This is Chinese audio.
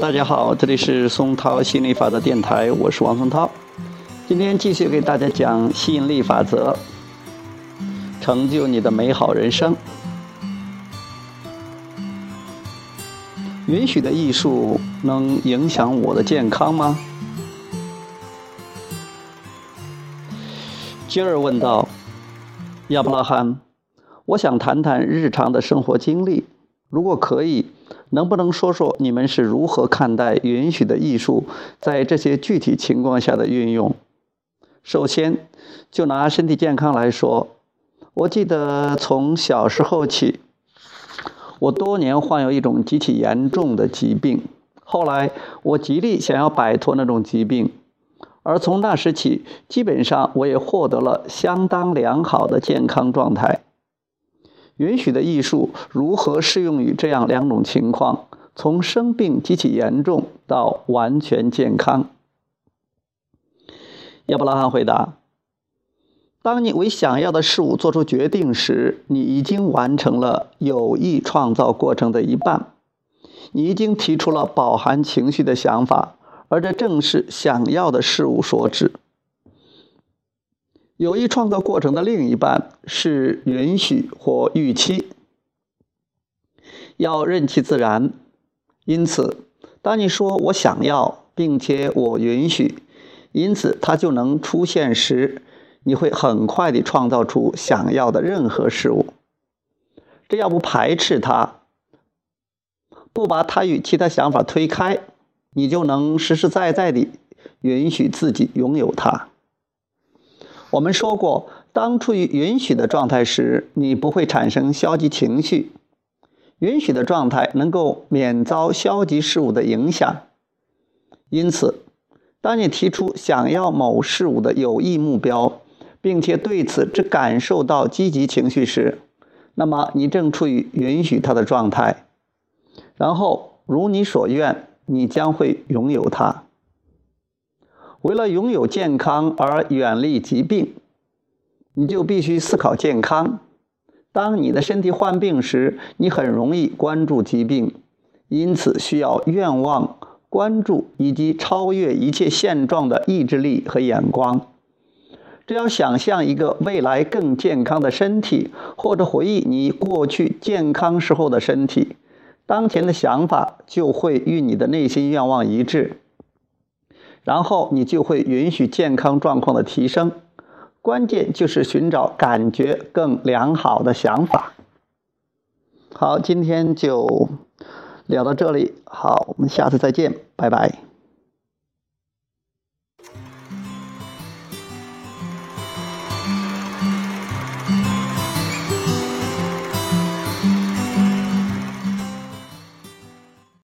大家好，这里是松涛吸引力法则电台，我是王松涛。今天继续给大家讲吸引力法则，成就你的美好人生。允许的艺术能影响我的健康吗？吉尔问道：“亚伯拉罕，我想谈谈日常的生活经历，如果可以。”能不能说说你们是如何看待允许的艺术在这些具体情况下的运用？首先，就拿身体健康来说，我记得从小时候起，我多年患有一种极其严重的疾病。后来，我极力想要摆脱那种疾病，而从那时起，基本上我也获得了相当良好的健康状态。允许的艺术如何适用于这样两种情况？从生病极其严重到完全健康？亚伯拉罕回答：“当你为想要的事物做出决定时，你已经完成了有意创造过程的一半。你已经提出了饱含情绪的想法，而这正是想要的事物所指。”有意创造过程的另一半是允许或预期，要任其自然。因此，当你说我想要，并且我允许，因此它就能出现时，你会很快地创造出想要的任何事物。只要不排斥它，不把它与其他想法推开，你就能实实在在地允许自己拥有它。我们说过，当处于允许的状态时，你不会产生消极情绪。允许的状态能够免遭消极事物的影响。因此，当你提出想要某事物的有益目标，并且对此只感受到积极情绪时，那么你正处于允许它的状态。然后，如你所愿，你将会拥有它。为了拥有健康而远离疾病，你就必须思考健康。当你的身体患病时，你很容易关注疾病，因此需要愿望、关注以及超越一切现状的意志力和眼光。只要想象一个未来更健康的身体，或者回忆你过去健康时候的身体，当前的想法就会与你的内心愿望一致。然后你就会允许健康状况的提升，关键就是寻找感觉更良好的想法。好，今天就聊到这里，好，我们下次再见，拜拜。